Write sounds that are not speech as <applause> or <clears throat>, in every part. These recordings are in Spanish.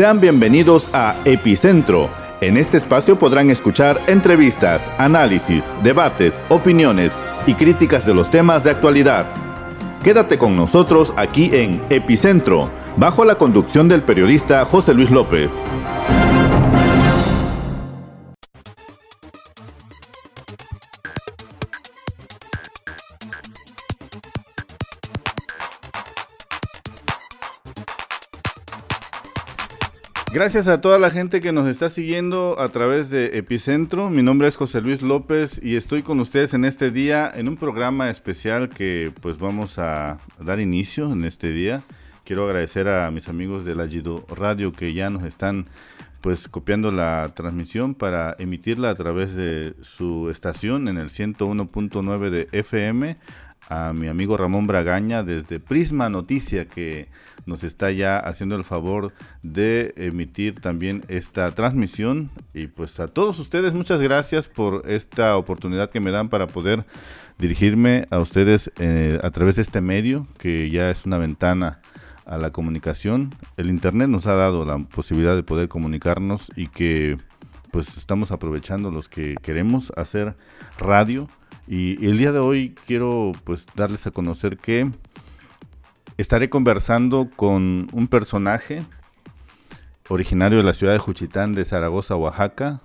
Sean bienvenidos a Epicentro. En este espacio podrán escuchar entrevistas, análisis, debates, opiniones y críticas de los temas de actualidad. Quédate con nosotros aquí en Epicentro, bajo la conducción del periodista José Luis López. Gracias a toda la gente que nos está siguiendo a través de Epicentro. Mi nombre es José Luis López y estoy con ustedes en este día en un programa especial que pues vamos a dar inicio en este día. Quiero agradecer a mis amigos de la Gido Radio que ya nos están pues copiando la transmisión para emitirla a través de su estación en el 101.9 de FM a mi amigo Ramón Bragaña desde Prisma Noticia que nos está ya haciendo el favor de emitir también esta transmisión. Y pues a todos ustedes, muchas gracias por esta oportunidad que me dan para poder dirigirme a ustedes eh, a través de este medio, que ya es una ventana a la comunicación. El Internet nos ha dado la posibilidad de poder comunicarnos y que pues estamos aprovechando los que queremos hacer radio. Y, el día de hoy quiero pues darles a conocer que estaré conversando con un personaje originario de la ciudad de Juchitán de Zaragoza, Oaxaca,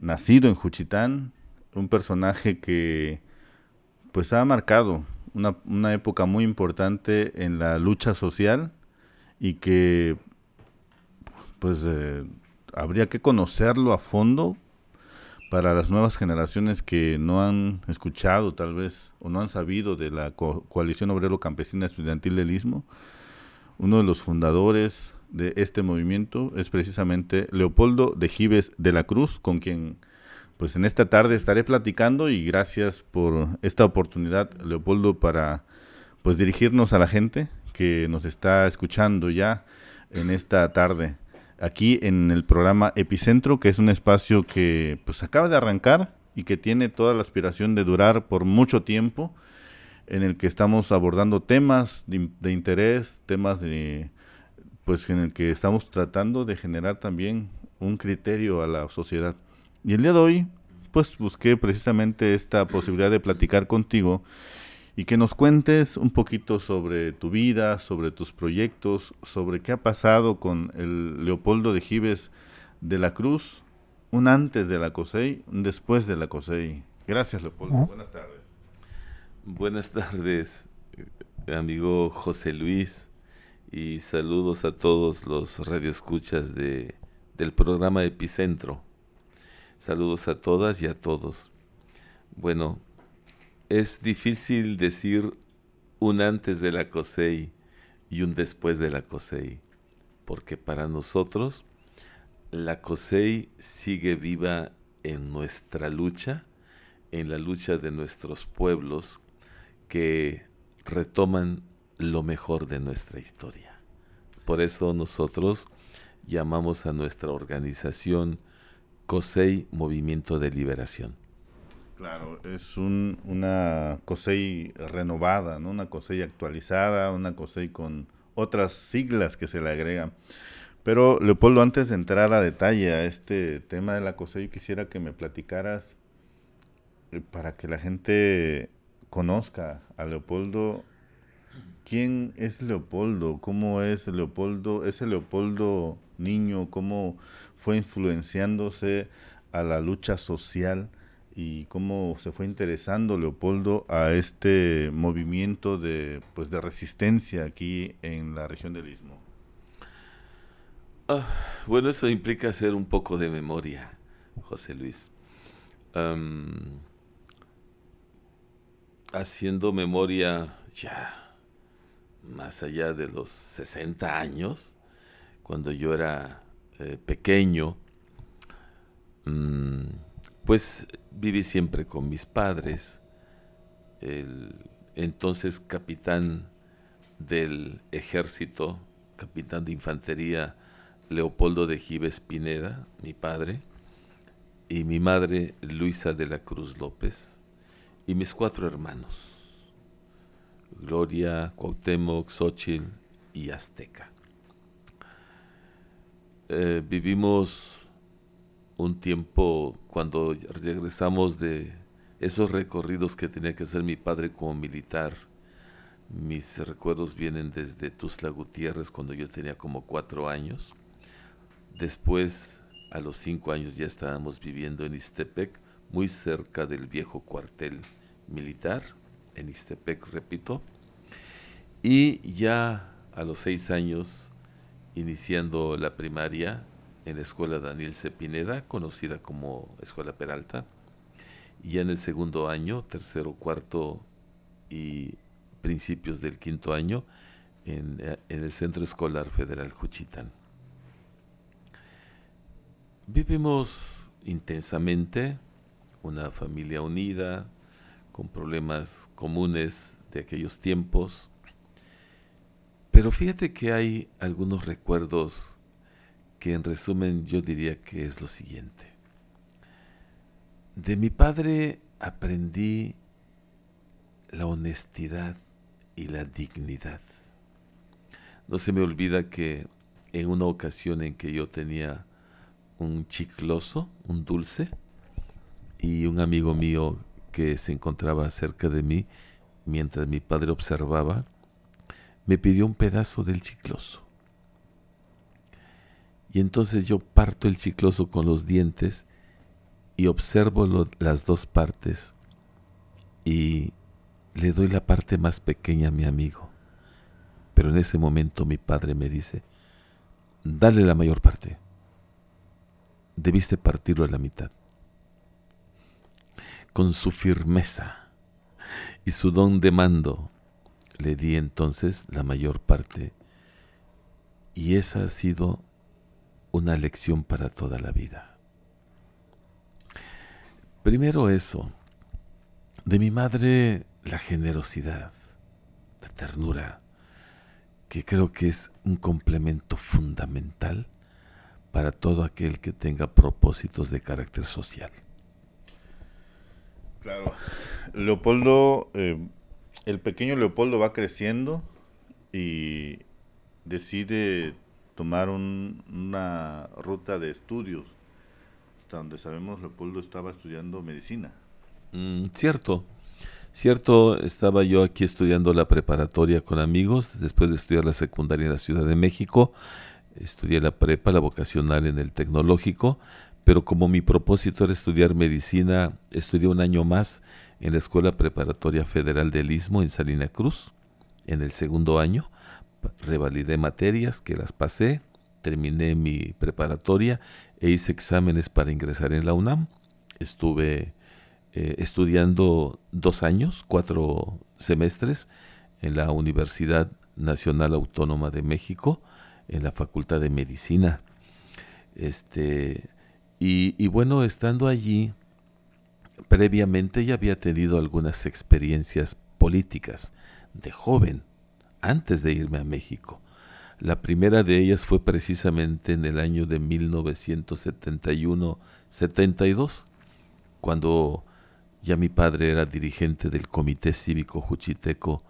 nacido en Juchitán, un personaje que pues ha marcado una, época muy importante en la lucha social y que pues eh, habría que conocerlo a fondo para las nuevas generaciones que no han escuchado tal vez o no han sabido de la coalición obrero campesina estudiantil del Istmo, uno de los fundadores de este movimiento es precisamente Leopoldo de Gives de la Cruz, con quien pues en esta tarde estaré platicando y gracias por esta oportunidad Leopoldo para pues dirigirnos a la gente que nos está escuchando ya en esta tarde aquí en el programa Epicentro, que es un espacio que pues acaba de arrancar y que tiene toda la aspiración de durar por mucho tiempo, en el que estamos abordando temas de, interés, temas de pues en el que estamos tratando de generar también un criterio a la sociedad. Y el día de hoy, pues busqué precisamente esta posibilidad de platicar contigo y que nos cuentes un poquito sobre tu vida, sobre tus proyectos, sobre qué ha pasado con el Leopoldo de Gives de la Cruz, un antes de la COSEI, un después de la COSEI. Gracias, Leopoldo. Buenas tardes. Buenas tardes, amigo José Luis, y saludos a todos los radioescuchas de, del programa Epicentro. Saludos a todas y a todos. Bueno, es difícil decir un antes de la COSEI y un después de la COSEI, porque para nosotros la COSEI sigue viva en nuestra lucha, en la lucha de nuestros pueblos que retoman lo mejor de nuestra historia. Por eso nosotros llamamos a nuestra organización COSEI Movimiento de Liberación. Claro, es una COSEI renovada, ¿no? una COSEI actualizada, una COSEI con otras siglas que se le agregan. Pero Leopoldo, antes de entrar a detalle a este tema de la COSEI, quisiera que me platicaras eh, para que la gente conozca a Leopoldo. ¿Quién es Leopoldo? ¿Cómo es Leopoldo? ¿Ese Leopoldo niño? ¿Cómo fue influenciándose a la lucha social? Y cómo se fue interesando Leopoldo a este movimiento de, pues, de resistencia aquí en la región del Istmo. Ah, bueno, eso implica hacer un poco de memoria, José Luis. haciendo memoria ya más allá de los 60 años, cuando yo era eh, pequeño, mm, pues viví siempre con mis padres. El entonces capitán del ejército, capitán de infantería Leopoldo de Gives Pineda, mi padre, y mi madre Luisa de la Cruz López, y mis cuatro hermanos, Gloria, Cuauhtémoc, Xochitl y Azteca. eh, vivimos un tiempo cuando regresamos de esos recorridos que tenía que hacer mi padre como militar. Mis recuerdos vienen desde Tuzla Gutiérrez cuando yo tenía como cuatro años. Después, a los cinco años, ya estábamos viviendo en Istepec, muy cerca del viejo cuartel militar, en Istepec, repito. Y ya a los seis años, iniciando la primaria en la escuela Daniel Cepineda, conocida como Escuela Peralta. Y en el segundo año, tercero, cuarto y principios del quinto año, en, eh, en el Centro Escolar Federal Juchitán. Vivimos intensamente, una familia unida, con problemas comunes de aquellos tiempos, pero fíjate que hay algunos recuerdos que en resumen yo diría que es lo siguiente. De mi padre aprendí la honestidad y la dignidad. No se me olvida que en una ocasión en que yo tenía un chicloso, un dulce, y un amigo mío que se encontraba cerca de mí mientras mi padre observaba, me pidió un pedazo del chicloso. Y entonces yo parto el chicloso con los dientes y observo las dos partes y le doy la parte más pequeña a mi amigo. Pero en ese momento mi padre me dice, dale la mayor parte. Debiste partirlo a la mitad. Con su firmeza y su don de mando, le di entonces la mayor parte y esa ha sido una lección para toda la vida. Primero eso, de mi madre la generosidad, la ternura, que creo que es un complemento fundamental para todo aquel que tenga propósitos de carácter social. Claro. Leopoldo, eh, el pequeño Leopoldo va creciendo y decide tomar una ruta de estudios. Hasta donde sabemos, Leopoldo estaba estudiando medicina. Mm, cierto, cierto, estaba yo aquí estudiando la preparatoria con amigos, después de estudiar la secundaria en la Ciudad de México, estudié la prepa, la vocacional en el tecnológico, pero como mi propósito era estudiar medicina, estudié un año más en la Escuela Preparatoria Federal del Istmo en Salina Cruz, en el segundo año. Revalidé materias que las pasé, terminé mi preparatoria e hice exámenes para ingresar en la UNAM. Estuve eh, estudiando dos años, cuatro semestres en la Universidad Nacional Autónoma de México, en la Facultad de Medicina. Este, y, y bueno, estando allí, Previamente ya había tenido algunas experiencias políticas de joven, antes de irme a México. La primera de ellas fue precisamente en el año de 1971-72, cuando ya mi padre era dirigente del Comité Cívico Juchiteco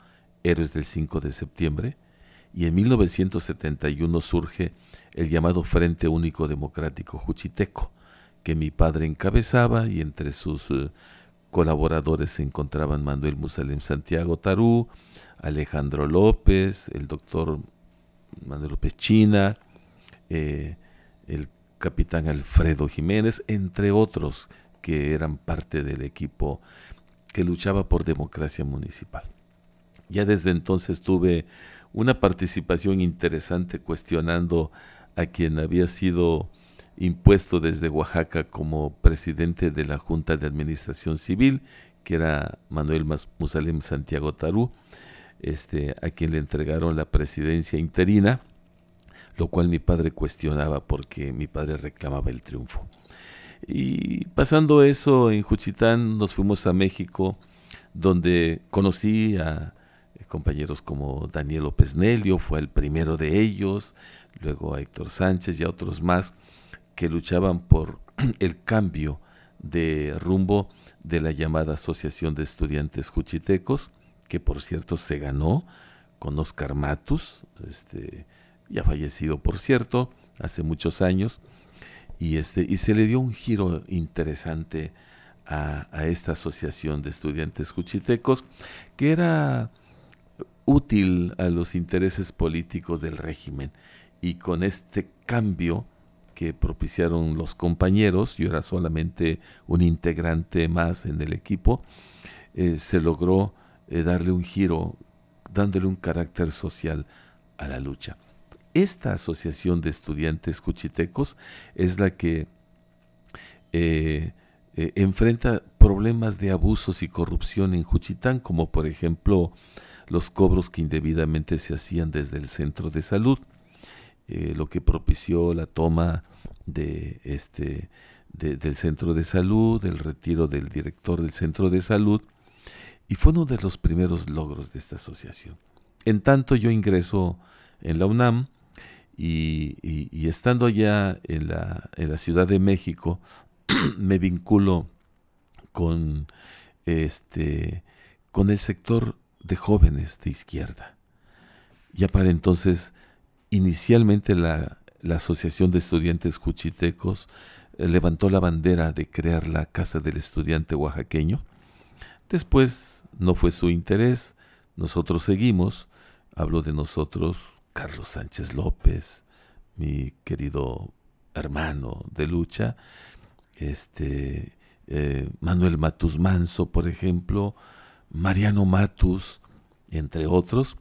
Héroes del 5 de septiembre, y en 1971 surge el llamado Frente Único Democrático Juchiteco, que mi padre encabezaba y entre sus eh, colaboradores se encontraban Manuel Musalem Santiago Tarú, Alejandro López, el doctor Manuel López China, eh, el capitán Alfredo Jiménez, entre otros que eran parte del equipo que luchaba por democracia municipal. Ya desde entonces tuve una participación interesante cuestionando a quien había sido impuesto desde Oaxaca como presidente de la Junta de Administración Civil, que era Manuel Musalem Santiago Tarú, este, a quien le entregaron la presidencia interina, lo cual mi padre cuestionaba porque mi padre reclamaba el triunfo. Y pasando eso en Juchitán nos fuimos a México, donde conocí a compañeros como Daniel López Nelio, fue el primero de ellos, luego a Héctor Sánchez y a otros más, que luchaban por <clears throat> el cambio de rumbo de la llamada Asociación de Estudiantes Juchitecos, que por cierto se ganó con Oscar Matus, este, ya fallecido por cierto, hace muchos años, y, este, y se le dio un giro interesante a, esta asociación de estudiantes cuchitecos, que era útil a los intereses políticos del régimen. Y con este cambio que propiciaron los compañeros, yo era solamente un integrante más en el equipo, eh, se logró eh, darle un giro, dándole un carácter social a la lucha. Esta asociación de estudiantes cuchitecos es la que eh, enfrenta problemas de abusos y corrupción en Juchitán, como por ejemplo los cobros que indebidamente se hacían desde el centro de salud, lo que propició la toma de este, del centro de salud, el retiro del director del centro de salud, y fue uno de los primeros logros de esta asociación. En tanto yo ingreso en la UNAM y, estando ya en la, en la, Ciudad de México, <clears throat> me vinculo con, este, con el sector de jóvenes de izquierda. Ya para entonces, inicialmente la, la Asociación de Estudiantes Cuchitecos eh, levantó la bandera de crear la Casa del Estudiante Oaxaqueño. Después no fue su interés, nosotros seguimos, hablo de nosotros, Carlos Sánchez López, mi querido hermano de lucha, este, eh, Manuel Matus Manso, por ejemplo, Mariano Matus, entre otros,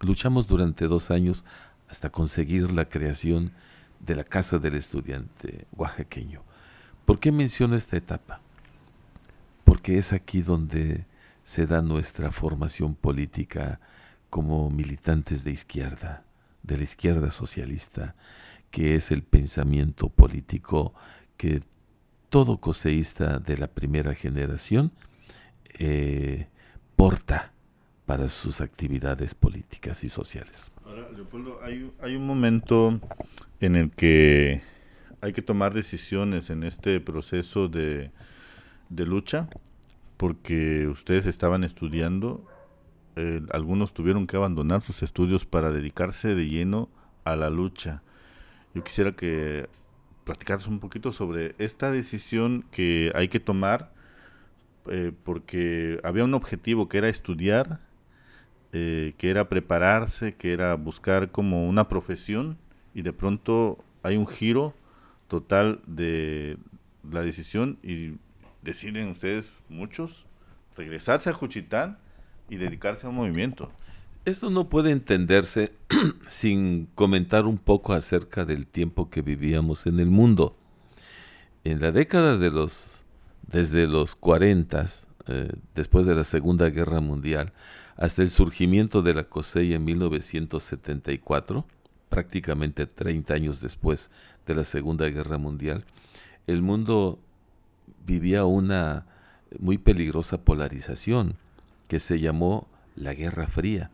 luchamos durante dos años hasta conseguir la creación de la Casa del Estudiante oaxaqueño. ¿Por qué menciono esta etapa? Porque es aquí donde se da nuestra formación política como militantes de izquierda, de la izquierda socialista, que es el pensamiento político que todo coseísta de la primera generación eh, porta para sus actividades políticas y sociales. Ahora, Leopoldo, hay, un momento en el que hay que tomar decisiones en este proceso de lucha porque ustedes estaban estudiando, eh, algunos tuvieron que abandonar sus estudios para dedicarse de lleno a la lucha. Yo quisiera que platicaras un poquito sobre esta decisión que hay que tomar, eh, porque había un objetivo que era estudiar, eh, que era prepararse, que era buscar como una profesión, y de pronto hay un giro total de la decisión y deciden ustedes, muchos, regresarse a Juchitán y dedicarse a un movimiento. Esto no puede entenderse <clears throat> sin comentar un poco acerca del tiempo que vivíamos en el mundo. En la década de los, desde los 40, eh, después de la Segunda Guerra Mundial, hasta el surgimiento de la COSEI en 1974, prácticamente 30 años después de la Segunda Guerra Mundial, el mundo vivía una muy peligrosa polarización que se llamó la Guerra Fría.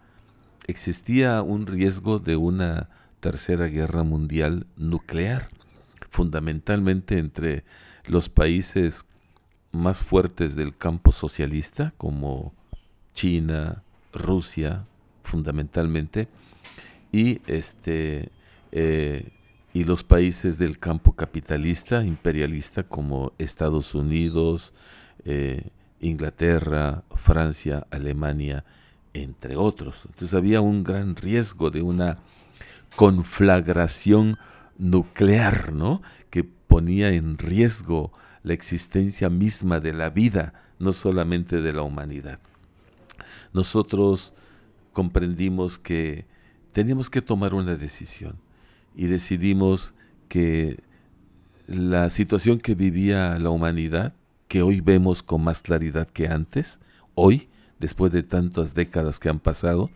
Existía un riesgo de una tercera guerra mundial nuclear, fundamentalmente entre los países más fuertes del campo socialista, como China, Rusia, fundamentalmente, y este eh, y los países del campo capitalista, imperialista, como Estados Unidos, eh, Inglaterra, Francia, Alemania, entre otros. Entonces había un gran riesgo de una conflagración nuclear, ¿no? Que ponía en riesgo la existencia misma de la vida, no solamente de la humanidad. Nosotros comprendimos que teníamos que tomar una decisión y decidimos que la situación que vivía la humanidad, que hoy vemos con más claridad que antes, hoy, después de tantas décadas que han pasado,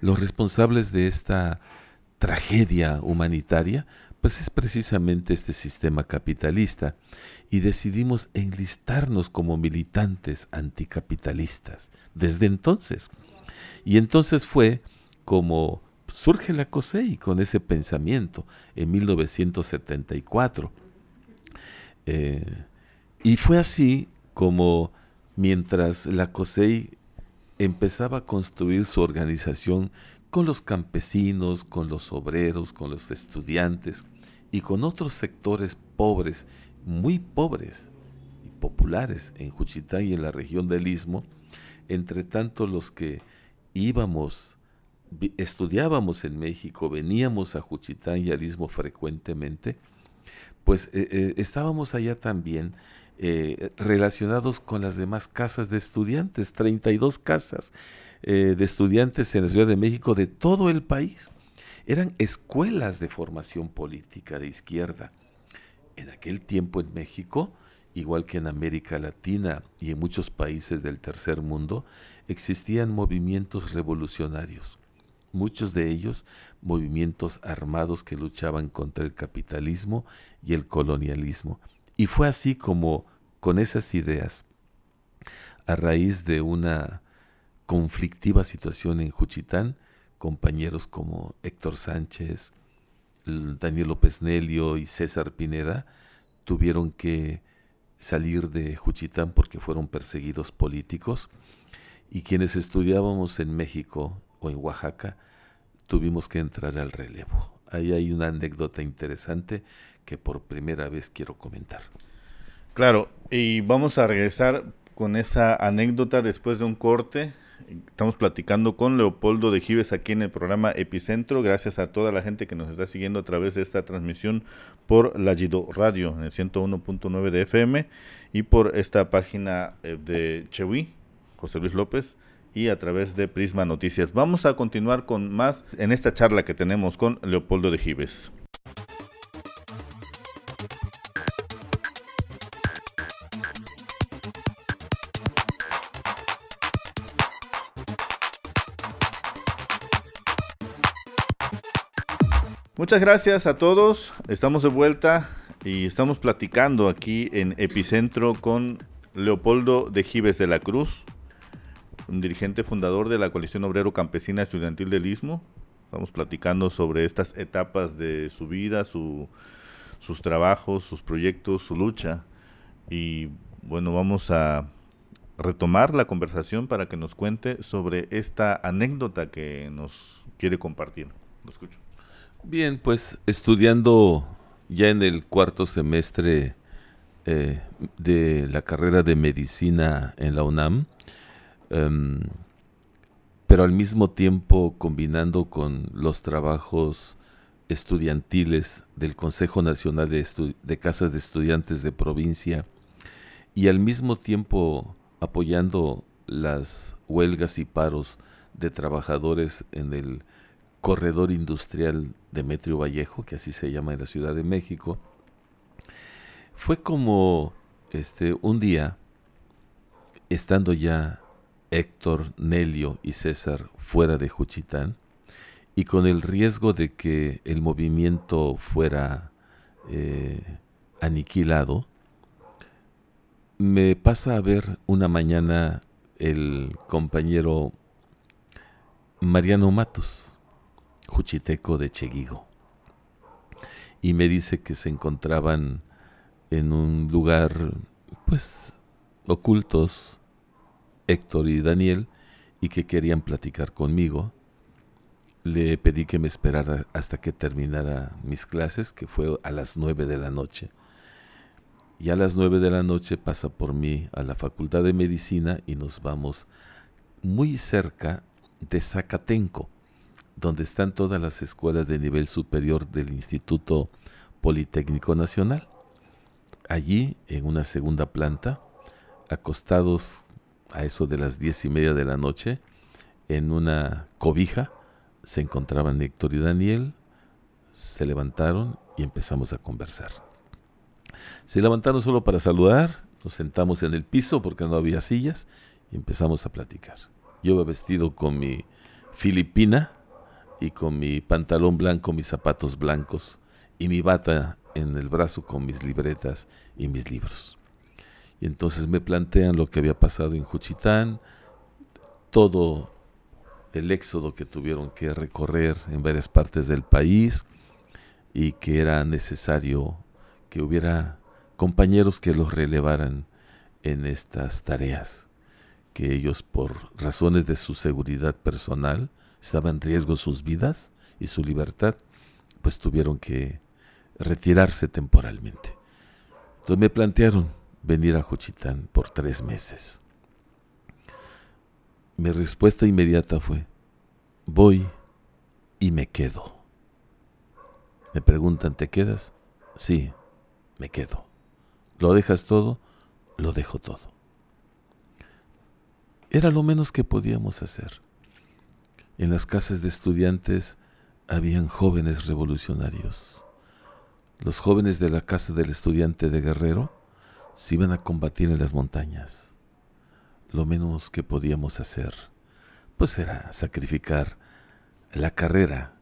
los responsables de esta tragedia humanitaria, pues es precisamente este sistema capitalista. Y decidimos enlistarnos como militantes anticapitalistas desde entonces. Y entonces fue como surge la COSEI con ese pensamiento en 1974. Eh, y fue así como mientras la COSEI empezaba a construir su organización con los campesinos, con los obreros, con los estudiantes y con otros sectores pobres, muy pobres y populares en Juchitán y en la región del Istmo, entre tanto los que íbamos, estudiábamos en México, veníamos a Juchitán y al Istmo frecuentemente, pues eh, eh, estábamos allá también eh, relacionados con las demás casas de estudiantes, 32 casas de estudiantes en la Ciudad de México de todo el país. Eran escuelas de formación política de izquierda. En aquel tiempo en México, igual que en América Latina y en muchos países del tercer mundo, existían movimientos revolucionarios, muchos de ellos movimientos armados que luchaban contra el capitalismo y el colonialismo. Y fue así como, con esas ideas, a raíz de una conflictiva situación en Juchitán, compañeros como Héctor Sánchez, Daniel López Nelio y César Pineda tuvieron que salir de Juchitán porque fueron perseguidos políticos y quienes estudiábamos en México en Oaxaca tuvimos que entrar al relevo. Ahí hay una anécdota interesante que por primera vez quiero comentar. Claro, y vamos a regresar con esa anécdota después de un corte. Estamos platicando con Leopoldo de Gives aquí en el programa Epicentro. Gracias a toda la gente que nos está siguiendo a través de esta transmisión por la Gido Radio en el 101.9 de FM y por esta página eh, de Chewi, José Luis López, y a través de Prisma Noticias. Vamos a continuar con más en esta charla que tenemos con Leopoldo de Gives. Muchas gracias a todos. Estamos de vuelta y estamos platicando aquí en Epicentro con Leopoldo de Gives de la Cruz, un dirigente fundador de la Coalición Obrero Campesina Estudiantil del Istmo. Estamos platicando sobre estas etapas de su vida, sus trabajos, sus proyectos, su lucha. Y bueno, vamos a retomar la conversación para que nos cuente sobre esta anécdota que nos quiere compartir. Lo escucho. Bien, pues estudiando ya en el cuarto semestre eh, de la carrera de medicina en la UNAM, em, pero al mismo tiempo combinando con los trabajos estudiantiles del Consejo Nacional de, de Casas de Estudiantes de Provincia y al mismo tiempo apoyando las huelgas y paros de trabajadores en el corredor industrial Demetrio Vallejo, que así se llama en la Ciudad de México, fue como este un día, estando ya Héctor, Nelio y César fuera de Juchitán, y con el riesgo de que el movimiento fuera eh, aniquilado, me pasa a ver una mañana el compañero Mariano Matos Juchiteco de Cheguigo. Y me dice que se encontraban en un lugar, pues, ocultos, Héctor y Daniel, y que querían platicar conmigo. Le pedí que me esperara hasta que terminara mis clases, que fue a las nueve de la noche. Y a las nueve de la noche pasa por mí a la Facultad de Medicina y nos vamos muy cerca de Zacatenco donde están todas las escuelas de nivel superior del Instituto Politécnico Nacional. Allí, en una segunda planta, acostados a eso de las diez y media de la noche, en una cobija, se encontraban Héctor y Daniel, se levantaron y empezamos a conversar. Se levantaron solo para saludar, nos sentamos en el piso porque no había sillas y empezamos a platicar. Yo iba vestido con mi filipina, y con mi pantalón blanco, mis zapatos blancos y mi bata en el brazo con mis libretas y mis libros. Entonces me plantean lo que había pasado en Juchitán, todo el éxodo que tuvieron que recorrer en varias partes del país y que era necesario que hubiera compañeros que los relevaran en estas tareas, que ellos por razones de su seguridad personal estaba en riesgo sus vidas y su libertad, pues tuvieron que retirarse temporalmente. Entonces me plantearon venir a Juchitán por tres meses. Mi respuesta inmediata fue, voy y me quedo. Me preguntan, ¿te quedas? Sí, me quedo. ¿Lo dejas todo? Lo dejo todo. Era lo menos que podíamos hacer. En las casas de estudiantes habían jóvenes revolucionarios. Los jóvenes de la casa del estudiante de Guerrero se iban a combatir en las montañas. Lo menos que podíamos hacer, pues era sacrificar la carrera,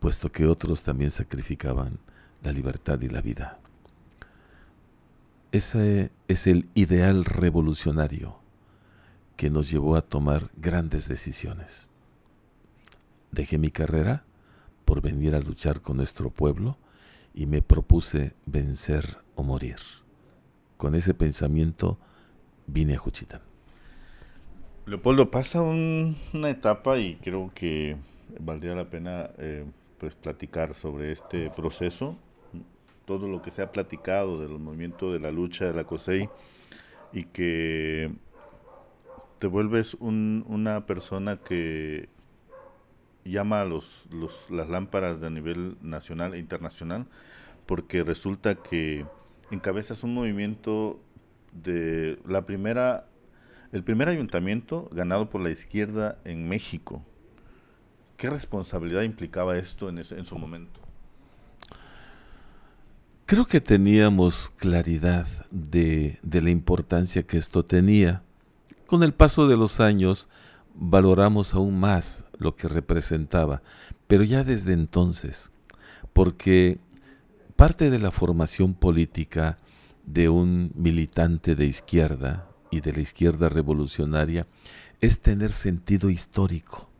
puesto que otros también sacrificaban la libertad y la vida. Ese es el ideal revolucionario que nos llevó a tomar grandes decisiones. Dejé mi carrera por venir a luchar con nuestro pueblo y me propuse vencer o morir. Con ese pensamiento vine a Juchitán. Leopoldo, pasa una etapa y creo que valdría la pena eh, pues platicar sobre este proceso, todo lo que se ha platicado del movimiento de la lucha de la COSEI y que te vuelves una persona que llama a los, las lámparas de nivel nacional e internacional porque resulta que encabezas un movimiento de la primera el primer ayuntamiento ganado por la izquierda en México. ¿Qué responsabilidad implicaba esto en, en su momento? Creo que teníamos claridad de, de la importancia que esto tenía. Con el paso de los años valoramos aún más lo que representaba, pero ya desde entonces, porque parte de la formación política de un militante de izquierda y de la izquierda revolucionaria es tener sentido histórico,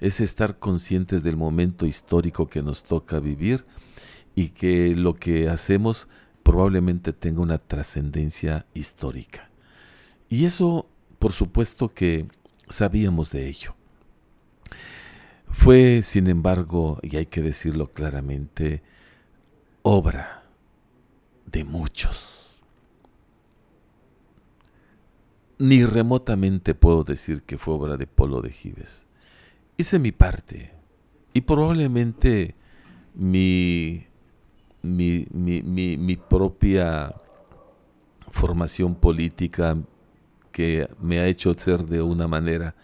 es estar conscientes del momento histórico que nos toca vivir y que lo que hacemos probablemente tenga una trascendencia histórica. Y eso, por supuesto que sabíamos de ello. Fue, sin embargo, y hay que decirlo claramente, obra de muchos. Ni remotamente puedo decir que fue obra de Polo de Gives. Hice mi parte y probablemente mi, mi, mi, mi propia formación política, que me ha hecho ser de una manera,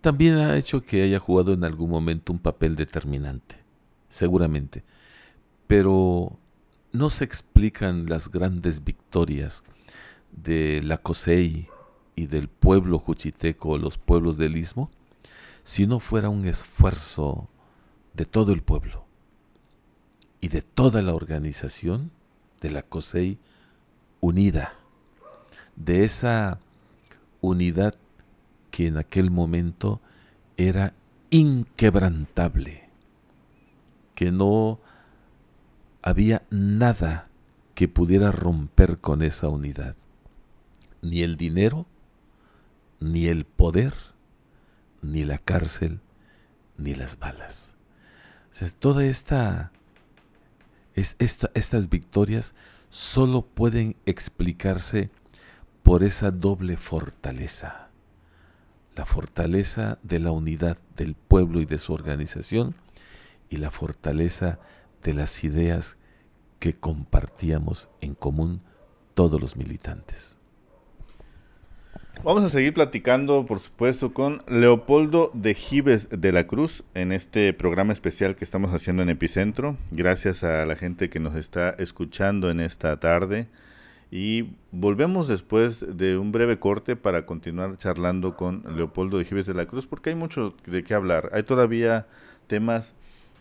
también ha hecho que haya jugado en algún momento un papel determinante, seguramente. Pero no se explican las grandes victorias de la COSEI y del pueblo juchiteco, los pueblos del istmo, si no fuera un esfuerzo de todo el pueblo y de toda la organización de la COSEI unida, de esa unidad que en aquel momento era inquebrantable, que no había nada que pudiera romper con esa unidad, ni el dinero, ni el poder, ni la cárcel, ni las balas. O estas victorias solo pueden explicarse por esa doble fortaleza. La fortaleza de la unidad del pueblo y de su organización y la fortaleza de las ideas que compartíamos en común todos los militantes. Vamos a seguir platicando, por supuesto, con Leopoldo de Gives de la Cruz en este programa especial que estamos haciendo en Epicentro. Gracias a la gente que nos está escuchando en esta tarde. Y volvemos después de un breve corte para continuar charlando con Leopoldo de Gives de la Cruz, porque hay mucho de qué hablar. Hay todavía temas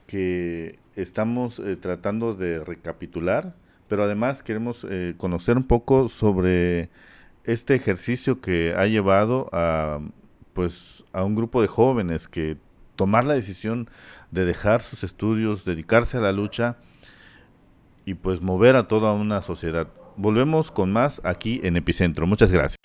que estamos eh, tratando de recapitular, pero además queremos eh, conocer un poco sobre este ejercicio que ha llevado a pues a un grupo de jóvenes que tomar la decisión de dejar sus estudios, dedicarse a la lucha y pues mover a toda una sociedad. Volvemos con más aquí en Epicentro. Muchas gracias.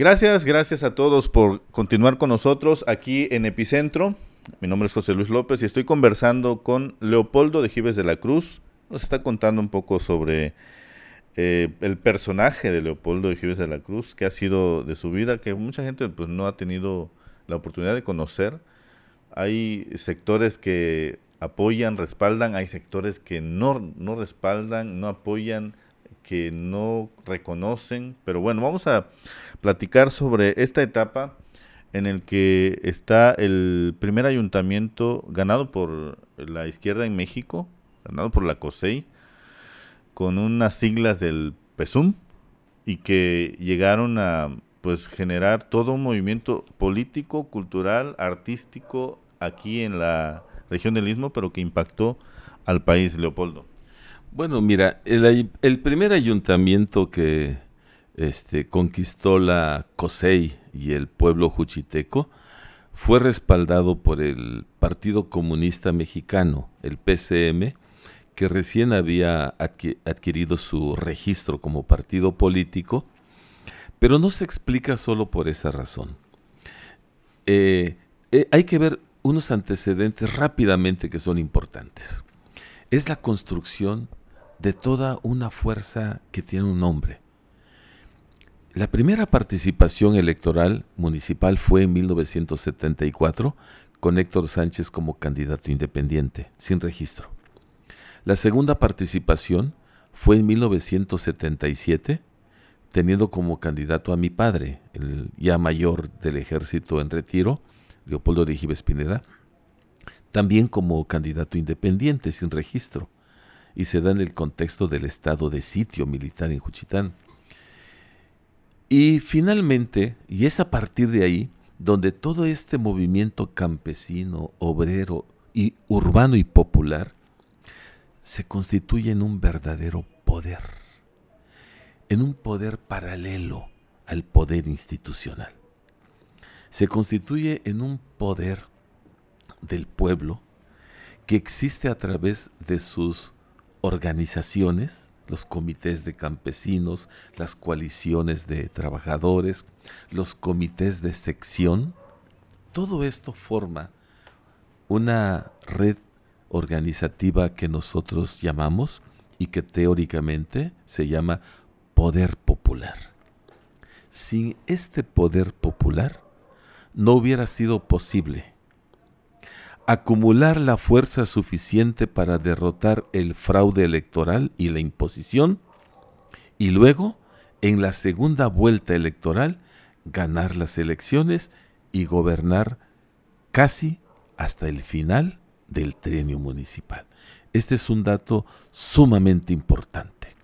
Gracias, gracias a todos por continuar con nosotros aquí en Epicentro. Mi nombre es José Luis López y estoy conversando con Leopoldo de Gives de la Cruz. Nos está contando un poco sobre eh, el personaje de Leopoldo de Gives de la Cruz, que ha sido de su vida, que mucha gente pues, no ha tenido la oportunidad de conocer. Hay sectores que apoyan, respaldan, hay sectores que no, no respaldan, no apoyan, que no reconocen. Pero bueno, vamos a platicar sobre esta etapa en el que está el primer ayuntamiento ganado por la izquierda en México, ganado por la COSEI, con unas siglas del PESUM, y que llegaron a pues generar todo un movimiento político, cultural, artístico aquí en la región del Istmo, pero que impactó al país, Leopoldo. Bueno, mira, el, primer ayuntamiento que este, conquistó la COSEI y el pueblo juchiteco, fue respaldado por el Partido Comunista Mexicano, el PCM, que recién había adquirido su registro como partido político, pero no se explica solo por esa razón. Eh, eh, hay que ver unos antecedentes rápidamente que son importantes. Es la construcción de toda una fuerza que tiene un nombre, la primera participación electoral municipal fue en 1974 con Héctor Sánchez como candidato independiente, sin registro. La segunda participación fue en 1977, teniendo como candidato a mi padre, el ya mayor del ejército en retiro, Leopoldo de Gives Pineda, también como candidato independiente, sin registro, y se da en el contexto del estado de sitio militar en Juchitán. Y finalmente, y es a partir de ahí, donde todo este movimiento campesino, obrero y urbano y popular se constituye en un verdadero poder, en un poder paralelo al poder institucional. Se constituye en un poder del pueblo que existe a través de sus organizaciones, los comités de campesinos, las coaliciones de trabajadores, los comités de sección, todo esto forma una red organizativa que nosotros llamamos y que teóricamente se llama poder popular. Sin este poder popular no hubiera sido posible acumular la fuerza suficiente para derrotar el fraude electoral y la imposición, y luego, en la segunda vuelta electoral, ganar las elecciones y gobernar casi hasta el final del trienio municipal. Este es un dato sumamente importante.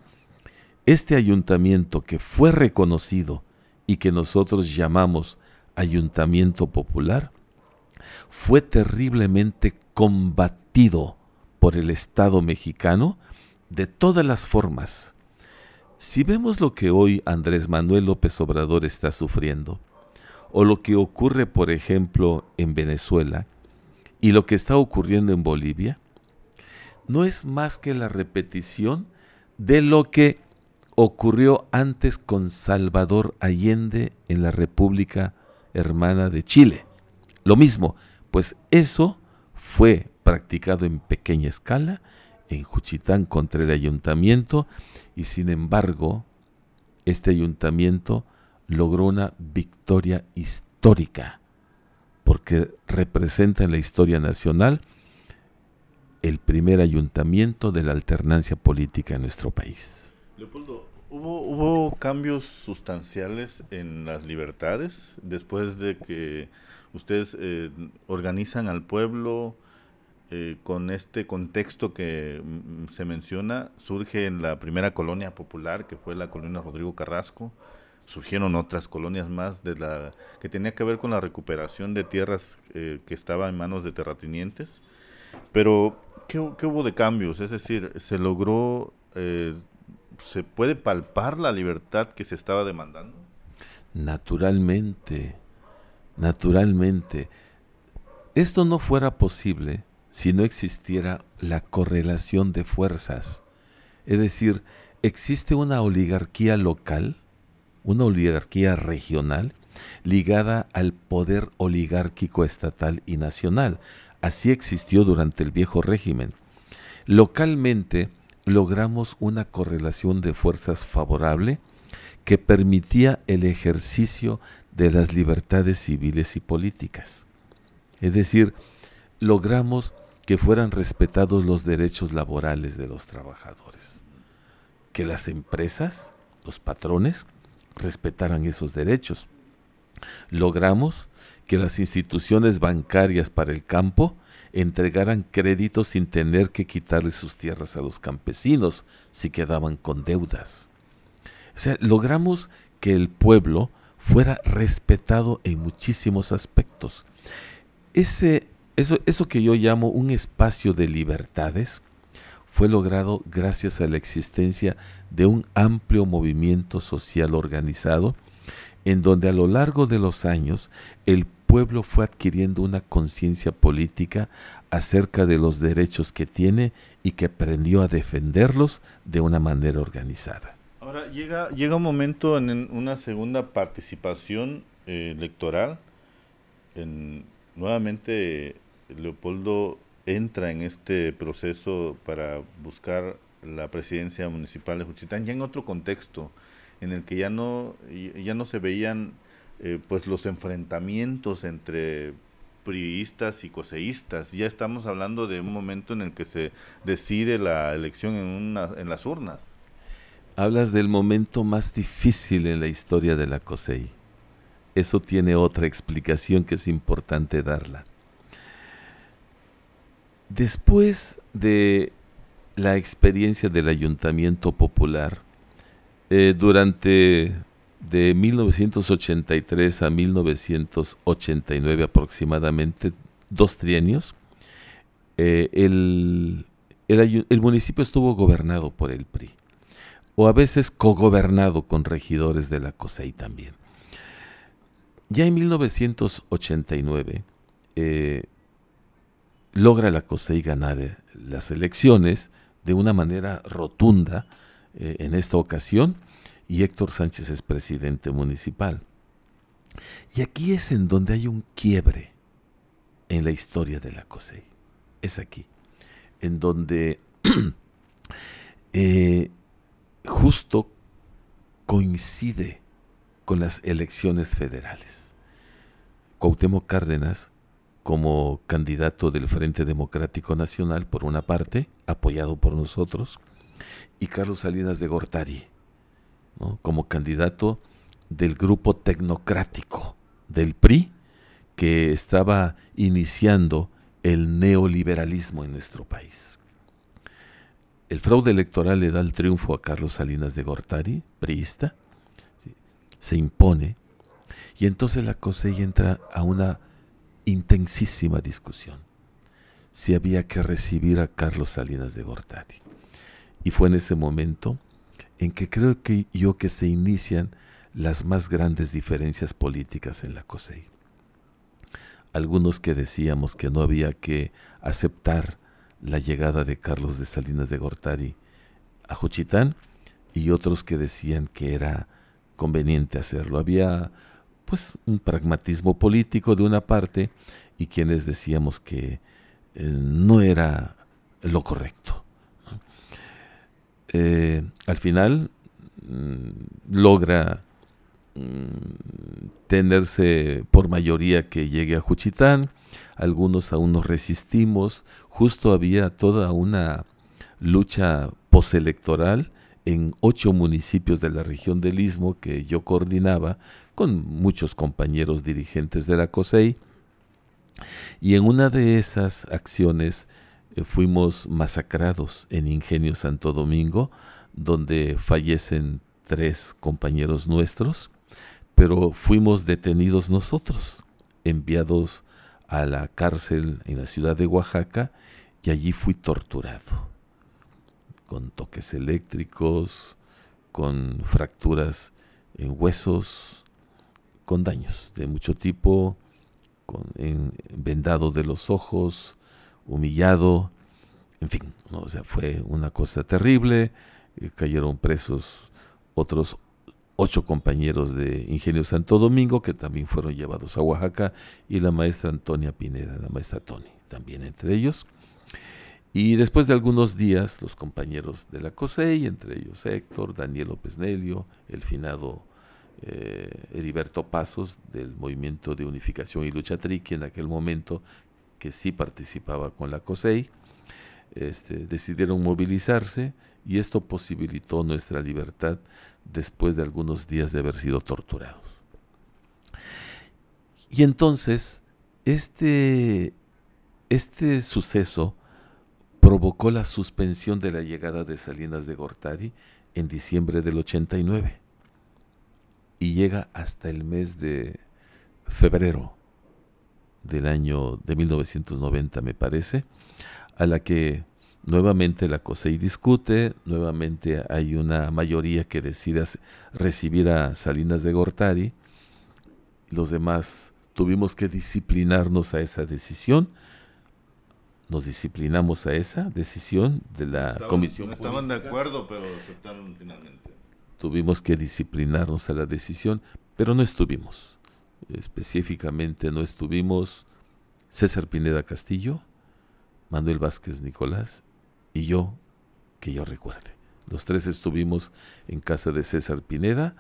Este ayuntamiento que fue reconocido y que nosotros llamamos ayuntamiento popular, fue terriblemente combatido por el Estado mexicano de todas las formas. Si vemos lo que hoy Andrés Manuel López Obrador está sufriendo, o lo que ocurre, por ejemplo, en Venezuela, y lo que está ocurriendo en Bolivia, no es más que la repetición de lo que ocurrió antes con Salvador Allende en la República Hermana de Chile. Lo mismo, pues eso fue practicado en pequeña escala en Juchitán contra el ayuntamiento y sin embargo este ayuntamiento logró una victoria histórica porque representa en la historia nacional el primer ayuntamiento de la alternancia política en nuestro país. Leopoldo, ¿hubo, ¿hubo cambios sustanciales en las libertades después de que ustedes eh, organizan al pueblo eh, con este contexto que mm, se menciona, surge en la primera colonia popular, que fue la colonia Rodrigo Carrasco, surgieron otras colonias más de la que tenía que ver con la recuperación de tierras eh, que estaban en manos de terratenientes, pero ¿qué, hubo de cambios? Es decir, se logró, se puede palpar la libertad que se estaba demandando. Naturalmente, naturalmente, esto no fuera posible si no existiera la correlación de fuerzas. Es decir, existe una oligarquía local, una oligarquía regional ligada al poder oligárquico estatal y nacional. Así existió durante el viejo régimen. Localmente logramos una correlación de fuerzas favorable que permitía el ejercicio de las libertades civiles y políticas. Es decir, logramos que fueran respetados los derechos laborales de los trabajadores, que las empresas, los patrones, respetaran esos derechos. Logramos que las instituciones bancarias para el campo entregaran créditos sin tener que quitarle sus tierras a los campesinos si quedaban con deudas. O sea, logramos que el pueblo fuera respetado en muchísimos aspectos. Ese, eso, eso que yo llamo un espacio de libertades fue logrado gracias a la existencia de un amplio movimiento social organizado en donde a lo largo de los años el pueblo fue adquiriendo una conciencia política acerca de los derechos que tiene y que aprendió a defenderlos de una manera organizada. Ahora, llega, llega un momento en una segunda participación eh, electoral. En, nuevamente, Leopoldo entra en este proceso para buscar la presidencia municipal de Juchitán, ya en otro contexto en el que ya no, ya no se veían eh, pues los enfrentamientos entre priistas y coseístas. Ya estamos hablando de un momento en el que se decide la elección en, una, en las urnas. Hablas del momento más difícil en la historia de la COSEI. Eso tiene otra explicación que es importante darla. Después de la experiencia del ayuntamiento popular, eh, durante de 1983 a 1989 aproximadamente, dos trienios, eh, el, el, municipio estuvo gobernado por el PRI, o a veces cogobernado con regidores de la COSEI también. Ya en 1989 eh, logra la COSEI ganar las elecciones de una manera rotunda, eh, en esta ocasión y Héctor Sánchez es presidente municipal. Y aquí es en donde hay un quiebre en la historia de la COSEI. Es aquí, en donde <clears throat> eh, justo coincide con las elecciones federales. Cuauhtémoc Cárdenas, como candidato del Frente Democrático Nacional, por una parte, apoyado por nosotros, y Carlos Salinas de Gortari como candidato del grupo tecnocrático del PRI que estaba iniciando el neoliberalismo en nuestro país. El fraude electoral le da el triunfo a Carlos Salinas de Gortari, priista, se impone, y entonces la COSEI entra a una intensísima discusión si había que recibir a Carlos Salinas de Gortari. Y fue en ese momento en que creo que yo que se inician las más grandes diferencias políticas en la COSEI. Algunos que decíamos que no había que aceptar la llegada de Carlos de Salinas de Gortari a Juchitán y otros que decían que era conveniente hacerlo. Había pues un pragmatismo político de una parte y quienes decíamos que eh, no era lo correcto. Eh, al final mm, logra mm, tenerse por mayoría que llegue a Juchitán, algunos aún nos resistimos, justo había toda una lucha postelectoral en ocho municipios de la región del Istmo que yo coordinaba con muchos compañeros dirigentes de la COSEI. Y en una de esas acciones eh, fuimos masacrados en Ingenio Santo Domingo, donde fallecen tres compañeros nuestros, pero fuimos detenidos nosotros, enviados a la cárcel en la ciudad de Oaxaca y allí fui torturado, con toques eléctricos, con fracturas en huesos, con daños de mucho tipo, con vendado de los ojos, humillado, en fin, o sea, fue una cosa terrible, eh, cayeron presos otros ocho compañeros de Ingenio Santo Domingo que también fueron llevados a Oaxaca y la maestra Antonia Pineda, la maestra Tony, también entre ellos. Y después de algunos días, los compañeros de la COSEI, entre ellos Héctor, Daniel López Nelio, el finado eh, Heriberto Pasos del Movimiento de Unificación y Lucha Triqui en aquel momento, que sí participaba con la COSEI, este, decidieron movilizarse y esto posibilitó nuestra libertad después de algunos días de haber sido torturados. Y entonces, este, este suceso provocó la suspensión de la llegada de Salinas de Gortari en diciembre del 89 y llega hasta el mes de febrero del año de 1990 me parece, a la que nuevamente la COSEI discute, nuevamente hay una mayoría que decide recibir a Salinas de Gortari, los demás tuvimos que disciplinarnos a esa decisión, nos disciplinamos a esa decisión de la comisión. No estaban de acuerdo, pero aceptaron finalmente. Tuvimos que disciplinarnos a la decisión, pero no estuvimos. Específicamente no estuvimos César Pineda Castillo, Manuel Vázquez Nicolás y yo, que yo recuerde. Los tres estuvimos en casa de César Pineda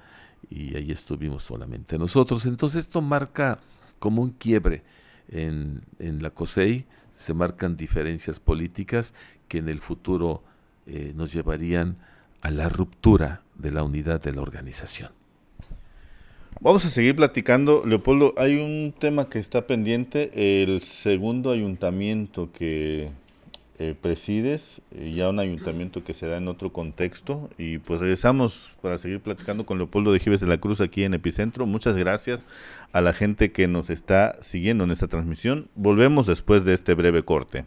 y ahí estuvimos solamente nosotros. Entonces esto marca como un quiebre en, la COSEI, se marcan diferencias políticas que en el futuro eh, nos llevarían a la ruptura de la unidad de la organización. Vamos a seguir platicando. Leopoldo, hay un tema que está pendiente, el segundo ayuntamiento que eh, presides, eh, ya un ayuntamiento que se da en otro contexto. Y pues regresamos para seguir platicando con Leopoldo de Gives de la Cruz aquí en Epicentro. Muchas gracias a la gente que nos está siguiendo en esta transmisión. Volvemos después de este breve corte.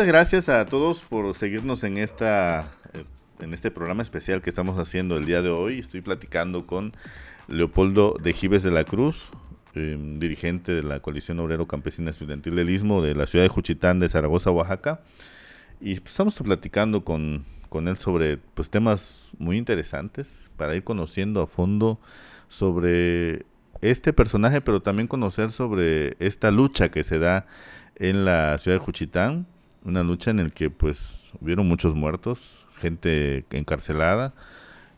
Muchas gracias a todos por seguirnos en esta eh, en este programa especial que estamos haciendo el día de hoy. Estoy platicando con Leopoldo de Gives de la Cruz, em, dirigente de la Coalición Obrero Campesina Estudiantil del Istmo de la ciudad de Juchitán de Zaragoza, Oaxaca. Y pues, estamos platicando con, con él sobre pues, temas muy interesantes para ir conociendo a fondo sobre este personaje, pero también conocer sobre esta lucha que se da en la ciudad de Juchitán una lucha en la que pues hubieron muchos muertos, gente encarcelada,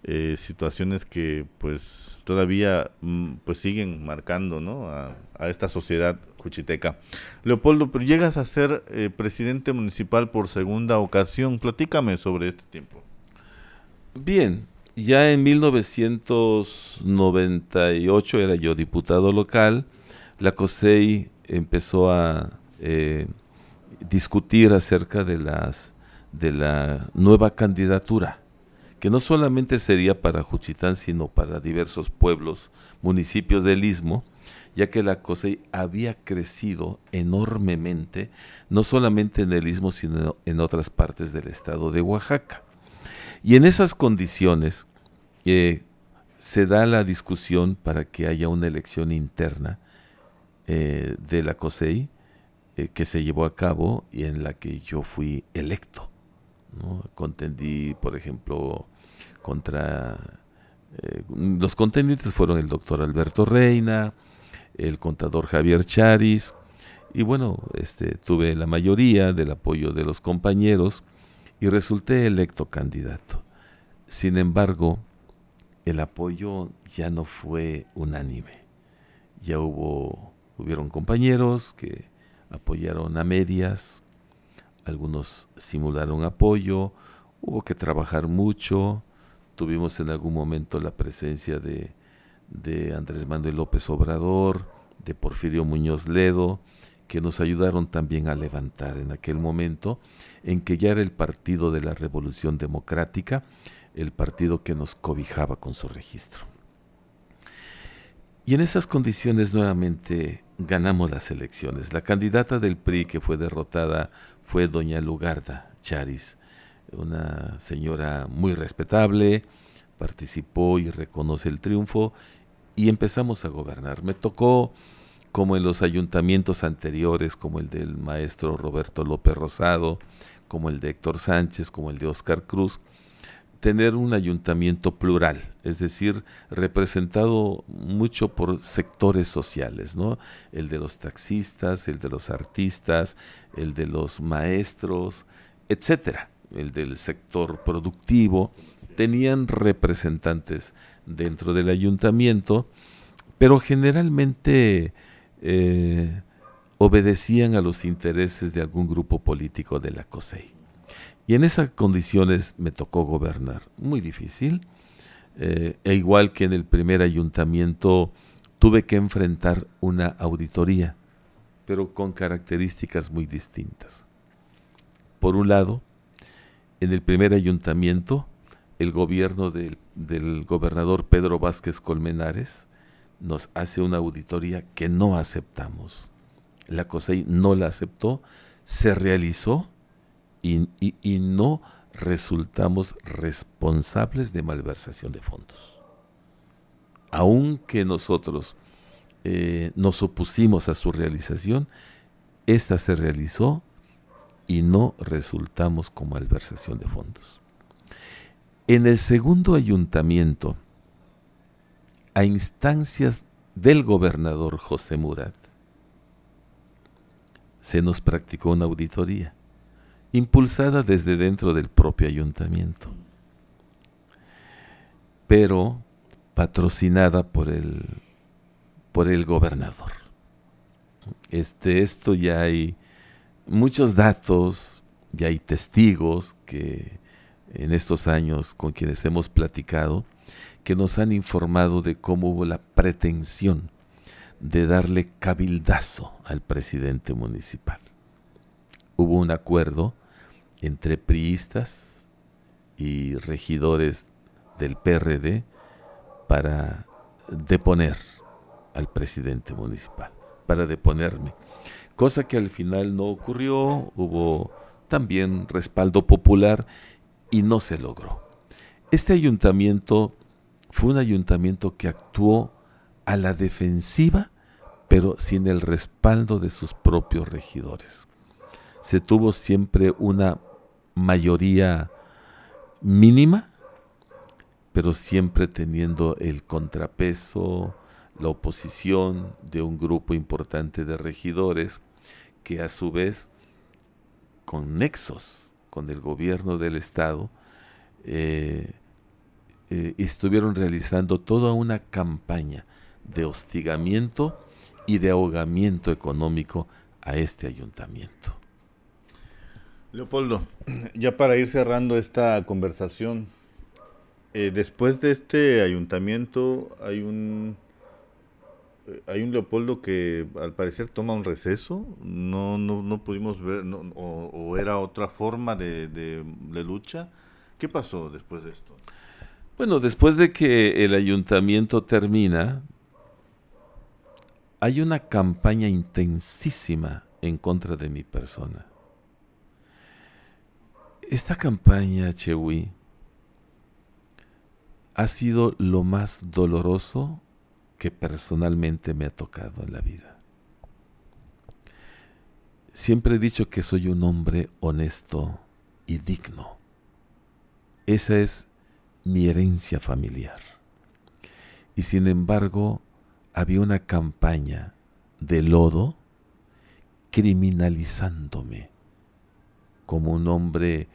eh, situaciones que pues todavía mm, pues siguen marcando ¿no? a, esta sociedad juchiteca. Leopoldo, pero llegas a ser eh, presidente municipal por segunda ocasión, platícame sobre este tiempo. Bien, ya en 1998 era yo diputado local, la COSEI empezó a eh, discutir acerca de, las, de la nueva candidatura, que no solamente sería para Juchitán, sino para diversos pueblos, municipios del Istmo, ya que la COSEI había crecido enormemente, no solamente en el Istmo, sino en otras partes del estado de Oaxaca. Y en esas condiciones eh, se da la discusión para que haya una elección interna eh, de la COSEI, eh, que se llevó a cabo y en la que yo fui electo. Contendí, por ejemplo, contra... Eh, los contendientes fueron el doctor Alberto Reina, el contador Javier Charis, y bueno, este, tuve la mayoría del apoyo de los compañeros y resulté electo candidato. Sin embargo, el apoyo ya no fue unánime. Ya hubo, hubieron compañeros que apoyaron a medias, algunos simularon apoyo, hubo que trabajar mucho, tuvimos en algún momento la presencia de, Andrés Manuel López Obrador, de Porfirio Muñoz Ledo, que nos ayudaron también a levantar en aquel momento en que ya era el partido de la Revolución Democrática, el partido que nos cobijaba con su registro. Y en esas condiciones nuevamente ganamos las elecciones. La candidata del PRI que fue derrotada fue doña Lugarda Charis, una señora muy respetable, participó y reconoce el triunfo y empezamos a gobernar. Me tocó, como en los ayuntamientos anteriores, como el del maestro Roberto López Rosado, como el de Héctor Sánchez, como el de Oscar Cruz, tener un ayuntamiento plural, es decir, representado mucho por sectores sociales, ¿no? El de los taxistas, el de los artistas, el de los maestros, etcétera, el del sector productivo, tenían representantes dentro del ayuntamiento, pero generalmente eh, obedecían a los intereses de algún grupo político de la COSEI. Y en esas condiciones me tocó gobernar. Muy difícil. Eh, e igual que en el primer ayuntamiento tuve que enfrentar una auditoría, pero con características muy distintas. Por un lado, en el primer ayuntamiento, el gobierno del, del gobernador Pedro Vázquez Colmenares nos hace una auditoría que no aceptamos. La COSEI no la aceptó, se realizó y, no resultamos responsables de malversación de fondos. Aunque nosotros eh, nos opusimos a su realización, esta se realizó y no resultamos con malversación de fondos. En el segundo ayuntamiento, a instancias del gobernador José Murat, se nos practicó una auditoría impulsada desde dentro del propio ayuntamiento, pero patrocinada por el, por el gobernador. Este, esto ya hay muchos datos, ya hay testigos que en estos años con quienes hemos platicado, que nos han informado de cómo hubo la pretensión de darle cabildazo al presidente municipal. Hubo un acuerdo entre priistas y regidores del PRD para deponer al presidente municipal, para deponerme. Cosa que al final no ocurrió, hubo también respaldo popular y no se logró. Este ayuntamiento fue un ayuntamiento que actuó a la defensiva, pero sin el respaldo de sus propios regidores. Se tuvo siempre una mayoría mínima, pero siempre teniendo el contrapeso, la oposición de un grupo importante de regidores que a su vez, con nexos con el gobierno del Estado, eh, eh, estuvieron realizando toda una campaña de hostigamiento y de ahogamiento económico a este ayuntamiento. Leopoldo, ya para ir cerrando esta conversación, eh, después de este ayuntamiento hay un eh, hay un Leopoldo que al parecer toma un receso, no, no, no pudimos ver, o, era otra forma de, de, lucha. ¿Qué pasó después de esto? Bueno, después de que el ayuntamiento termina, hay una campaña intensísima en contra de mi persona. Esta campaña, Chewi, ha sido lo más doloroso que personalmente me ha tocado en la vida. Siempre he dicho que soy un hombre honesto y digno. Esa es mi herencia familiar. Y sin embargo, había una campaña de lodo criminalizándome como un hombre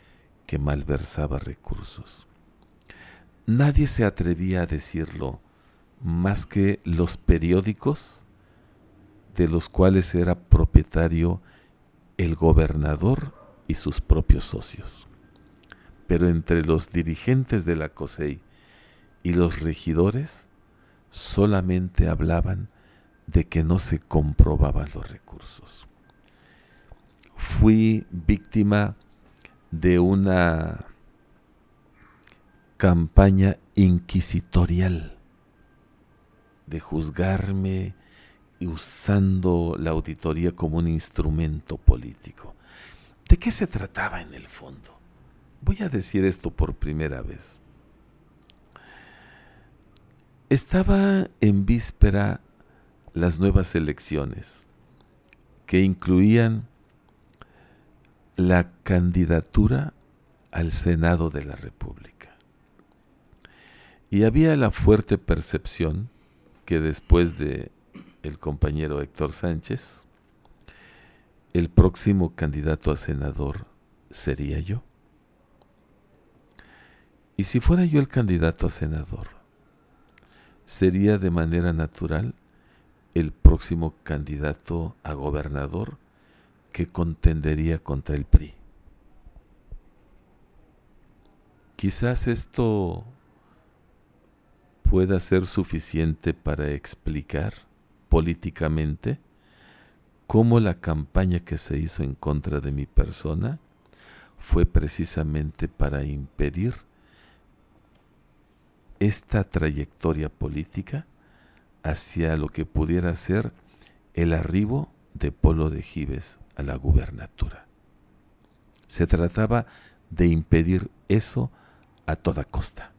que malversaba recursos. Nadie se atrevía a decirlo más que los periódicos de los cuales era propietario el gobernador y sus propios socios. Pero entre los dirigentes de la COSEI y los regidores solamente hablaban de que no se comprobaban los recursos. Fui víctima de una campaña inquisitorial de juzgarme y usando la auditoría como un instrumento político. ¿De qué se trataba en el fondo? Voy a decir esto por primera vez. Estaba en víspera las nuevas elecciones que incluían la candidatura al Senado de la República. Y había la fuerte percepción que después de el compañero Héctor Sánchez, el próximo candidato a senador sería yo. Y si fuera yo el candidato a senador, sería de manera natural el próximo candidato a gobernador que contendería contra el PRI. Quizás esto pueda ser suficiente para explicar políticamente cómo la campaña que se hizo en contra de mi persona fue precisamente para impedir esta trayectoria política hacia lo que pudiera ser el arribo de Polo de Gives a la gubernatura. Se trataba de impedir eso a toda costa.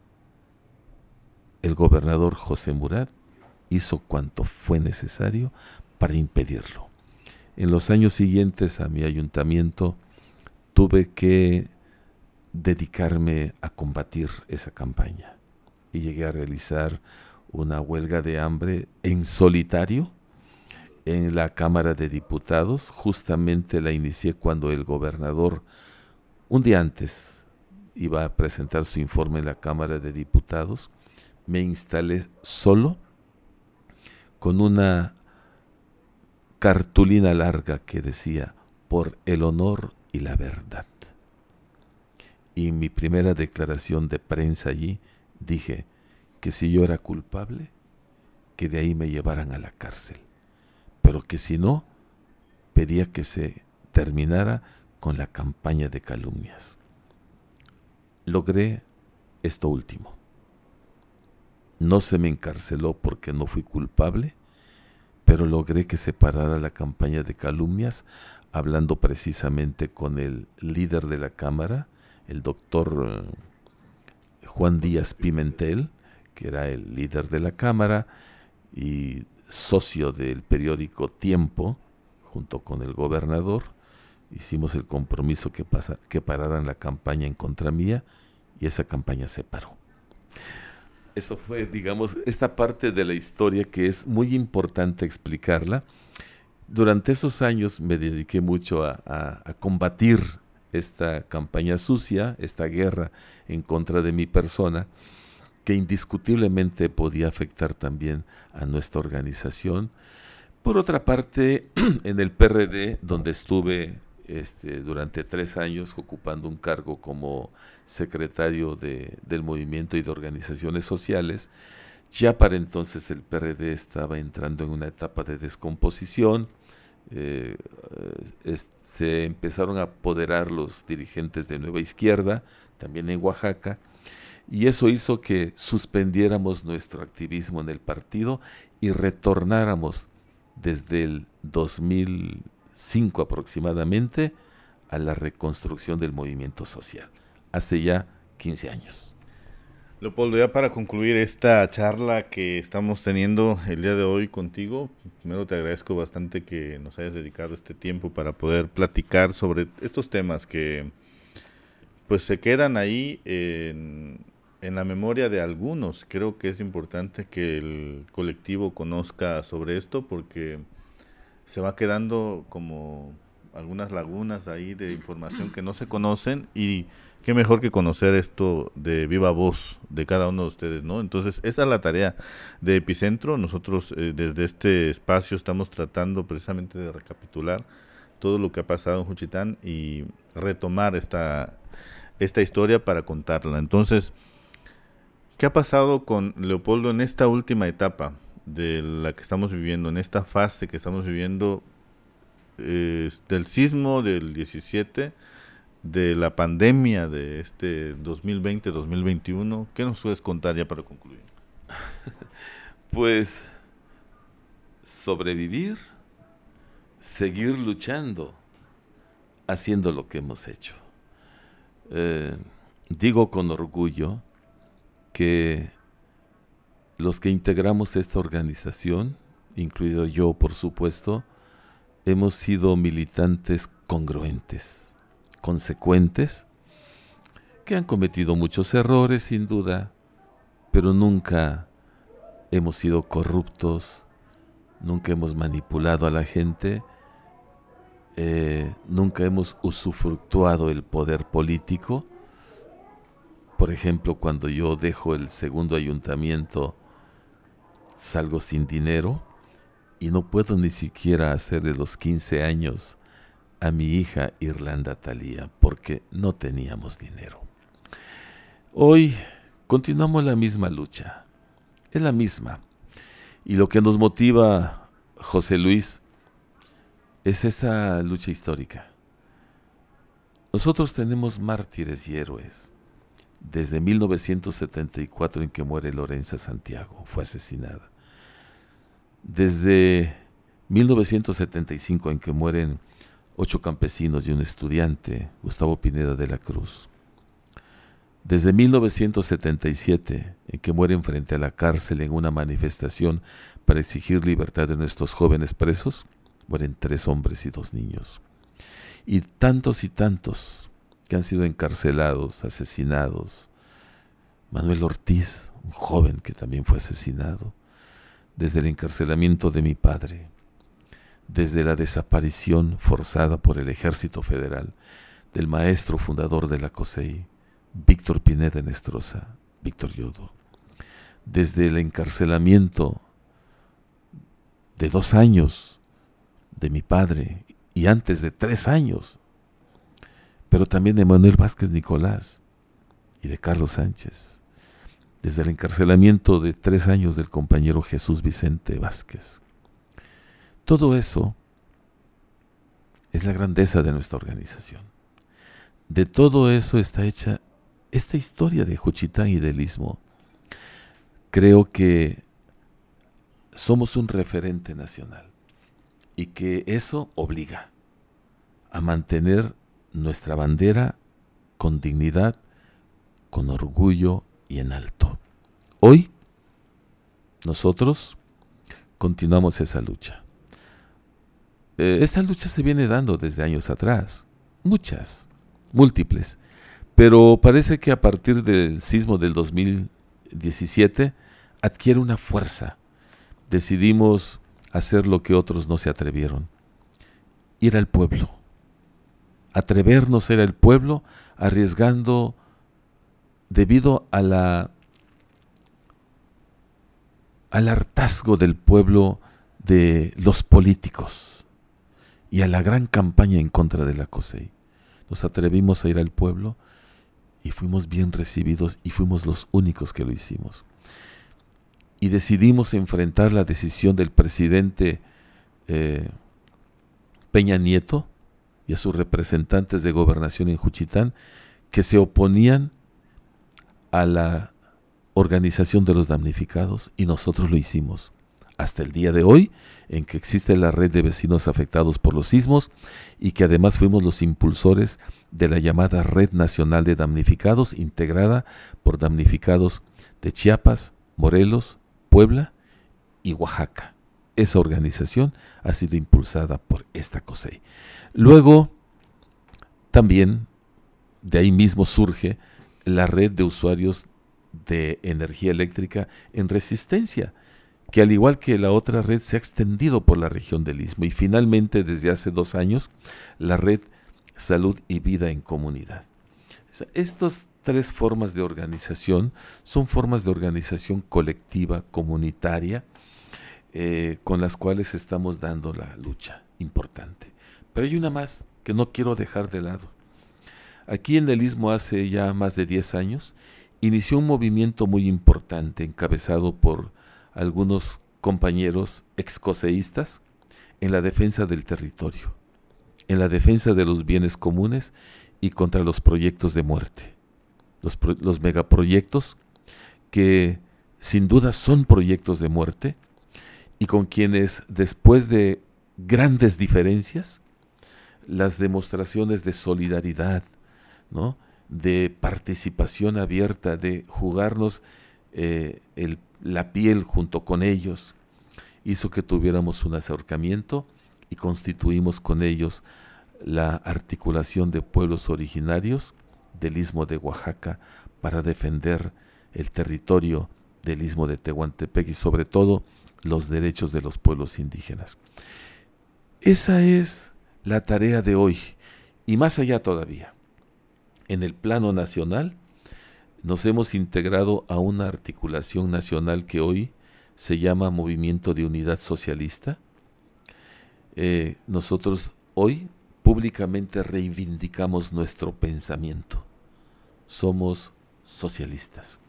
El gobernador José Murat hizo cuanto fue necesario para impedirlo. En los años siguientes a mi ayuntamiento tuve que dedicarme a combatir esa campaña y llegué a realizar una huelga de hambre en solitario en la Cámara de Diputados. Justamente la inicié cuando el gobernador, un día antes, iba a presentar su informe en la Cámara de Diputados. Me instalé solo con una cartulina larga que decía, por el honor y la verdad. Y mi primera declaración de prensa allí dije que si yo era culpable, que de ahí me llevaran a la cárcel, pero que si no, pedía que se terminara con la campaña de calumnias. Logré esto último. No se me encarceló porque no fui culpable, pero logré que se parara la campaña de calumnias, hablando precisamente con el líder de la Cámara, el doctor eh, Juan Díaz Pimentel, que era el líder de la Cámara y socio del periódico Tiempo, junto con el gobernador, hicimos el compromiso que, pasa, que pararan la campaña en contra mía y esa campaña se paró. Eso fue, digamos, esta parte de la historia que es muy importante explicarla. Durante esos años me dediqué mucho a, combatir esta campaña sucia, esta guerra en contra de mi persona, que indiscutiblemente podía afectar también a nuestra organización. Por otra parte, <clears throat> en el PRD, donde estuve este, durante tres años ocupando un cargo como secretario del movimiento y de organizaciones sociales. Ya para entonces el PRD estaba entrando en una etapa de descomposición. Eh, se empezaron a apoderar los dirigentes de Nueva Izquierda, también en Oaxaca, y eso hizo que suspendiéramos nuestro activismo en el partido y retornáramos desde el 2000 cinco aproximadamente a la reconstrucción del movimiento social, hace ya 15 años. Leopoldo, ya para concluir esta charla que estamos teniendo el día de hoy contigo, primero te agradezco bastante que nos hayas dedicado este tiempo para poder platicar sobre estos temas que pues se quedan ahí en, en la memoria de algunos. Creo que es importante que el colectivo conozca sobre esto porque se va quedando como algunas lagunas ahí de información que no se conocen y qué mejor que conocer esto de viva voz de cada uno de ustedes, ¿no? Entonces, esa es la tarea de Epicentro. Nosotros eh, desde este espacio estamos tratando precisamente de recapitular todo lo que ha pasado en Juchitán y retomar esta, esta historia para contarla. Entonces, ¿qué ha pasado con Leopoldo en esta última etapa? de la que estamos viviendo, en esta fase que estamos viviendo del sismo del 17, de la pandemia de este 2020-2021. ¿Qué nos puedes contar ya para concluir? <laughs> Pues sobrevivir, seguir luchando, haciendo lo que hemos hecho. Eh, digo con orgullo que los que integramos esta organización, incluido yo por supuesto, hemos sido militantes congruentes, consecuentes, que han cometido muchos errores sin duda, pero nunca hemos sido corruptos, nunca hemos manipulado a la gente, eh, nunca hemos usufructuado el poder político. Por ejemplo, cuando yo dejo el segundo ayuntamiento, salgo sin dinero y no puedo ni siquiera hacerle los 15 años a mi hija Irlanda Talía porque no teníamos dinero. Hoy continuamos la misma lucha, es la misma. Y lo que nos motiva, José Luis, es esa lucha histórica. Nosotros tenemos mártires y héroes. Desde 1974 en que muere Lorenza Santiago, fue asesinada desde 1975 en que mueren ocho campesinos y un estudiante, Gustavo Pineda de la Cruz. Desde 1977 en que mueren frente a la cárcel en una manifestación para exigir libertad de nuestros jóvenes presos, mueren tres hombres y dos niños. Y tantos y tantos que han sido encarcelados, asesinados. Manuel Ortiz, un joven que también fue asesinado. Desde el encarcelamiento de mi padre, desde la desaparición forzada por el ejército federal del maestro fundador de la COSEI, Víctor Pineda Nestroza, Víctor Yodo, desde el encarcelamiento de dos años de mi padre y antes de tres años, pero también de Manuel Vázquez Nicolás y de Carlos Sánchez desde el encarcelamiento de tres años del compañero Jesús Vicente Vázquez. Todo eso es la grandeza de nuestra organización. De todo eso está hecha esta historia de Juchitán y del Istmo. Creo que somos un referente nacional y que eso obliga a mantener nuestra bandera con dignidad, con orgullo y en alto. Hoy nosotros continuamos esa lucha. Eh, esta lucha se viene dando desde años atrás, muchas, múltiples, pero parece que a partir del sismo del 2017 adquiere una fuerza. Decidimos hacer lo que otros no se atrevieron, ir al pueblo, atrevernos a ir al pueblo arriesgando debido a la al hartazgo del pueblo de los políticos y a la gran campaña en contra de la COSEI. Nos atrevimos a ir al pueblo y fuimos bien recibidos y fuimos los únicos que lo hicimos. Y decidimos enfrentar la decisión del presidente eh, Peña Nieto y a sus representantes de gobernación en Juchitán que se oponían a la organización de los damnificados y nosotros lo hicimos. Hasta el día de hoy, en que existe la red de vecinos afectados por los sismos y que además fuimos los impulsores de la llamada Red Nacional de Damnificados, integrada por damnificados de Chiapas, Morelos, Puebla y Oaxaca. Esa organización ha sido impulsada por esta COSEI. Luego, también de ahí mismo surge la red de usuarios de energía eléctrica en resistencia, que al igual que la otra red se ha extendido por la región del Istmo y finalmente desde hace dos años la red Salud y Vida en Comunidad. Estas tres formas de organización son formas de organización colectiva, comunitaria, eh, con las cuales estamos dando la lucha importante. Pero hay una más que no quiero dejar de lado. Aquí en el Istmo hace ya más de 10 años inició un movimiento muy importante encabezado por algunos compañeros excoseístas en la defensa del territorio, en la defensa de los bienes comunes y contra los proyectos de muerte. Los, los megaproyectos que sin duda son proyectos de muerte y con quienes después de grandes diferencias, las demostraciones de solidaridad, ¿no? de participación abierta, de jugarnos eh, la piel junto con ellos, hizo que tuviéramos un acercamiento y constituimos con ellos la articulación de pueblos originarios del istmo de Oaxaca para defender el territorio del istmo de Tehuantepec y sobre todo los derechos de los pueblos indígenas. Esa es la tarea de hoy y más allá todavía. En el plano nacional nos hemos integrado a una articulación nacional que hoy se llama Movimiento de Unidad Socialista. Eh, nosotros hoy públicamente reivindicamos nuestro pensamiento. Somos socialistas.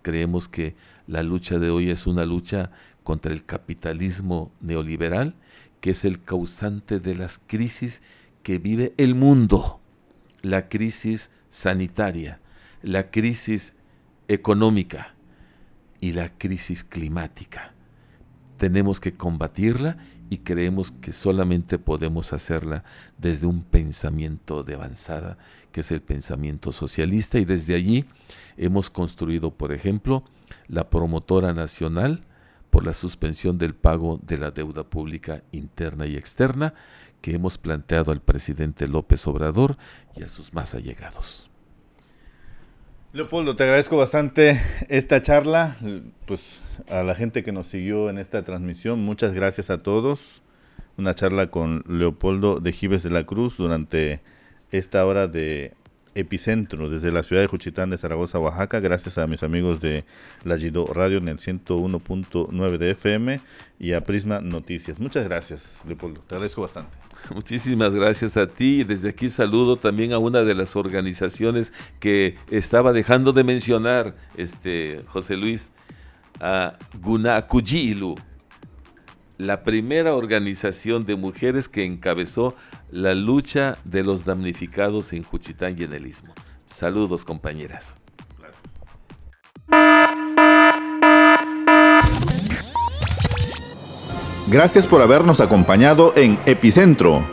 Creemos que la lucha de hoy es una lucha contra el capitalismo neoliberal, que es el causante de las crisis que vive el mundo. La crisis sanitaria, la crisis económica y la crisis climática. Tenemos que combatirla y creemos que solamente podemos hacerla desde un pensamiento de avanzada, que es el pensamiento socialista, y desde allí hemos construido, por ejemplo, la promotora nacional por la suspensión del pago de la deuda pública interna y externa que hemos planteado al presidente López Obrador y a sus más allegados. Leopoldo, te agradezco bastante esta charla, pues a la gente que nos siguió en esta transmisión, muchas gracias a todos. Una charla con Leopoldo de Gives de la Cruz durante esta hora de epicentro desde la ciudad de Juchitán de Zaragoza, Oaxaca, gracias a mis amigos de la Gido Radio en el 101.9 de FM y a Prisma Noticias. Muchas gracias, Leopoldo, te agradezco bastante. Muchísimas gracias a ti desde aquí saludo también a una de las organizaciones que estaba dejando de mencionar, este José Luis, a Gunacuyilu la primera organización de mujeres que encabezó la lucha de los damnificados en Juchitán y en el Istmo. Saludos, compañeras. Gracias. Por habernos acompañado en Epicentro.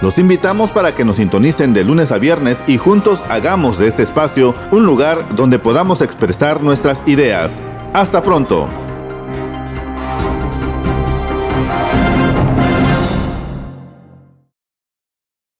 Los invitamos para que nos sintonicen de lunes a viernes y juntos hagamos de este espacio un lugar donde podamos expresar nuestras ideas. Hasta pronto.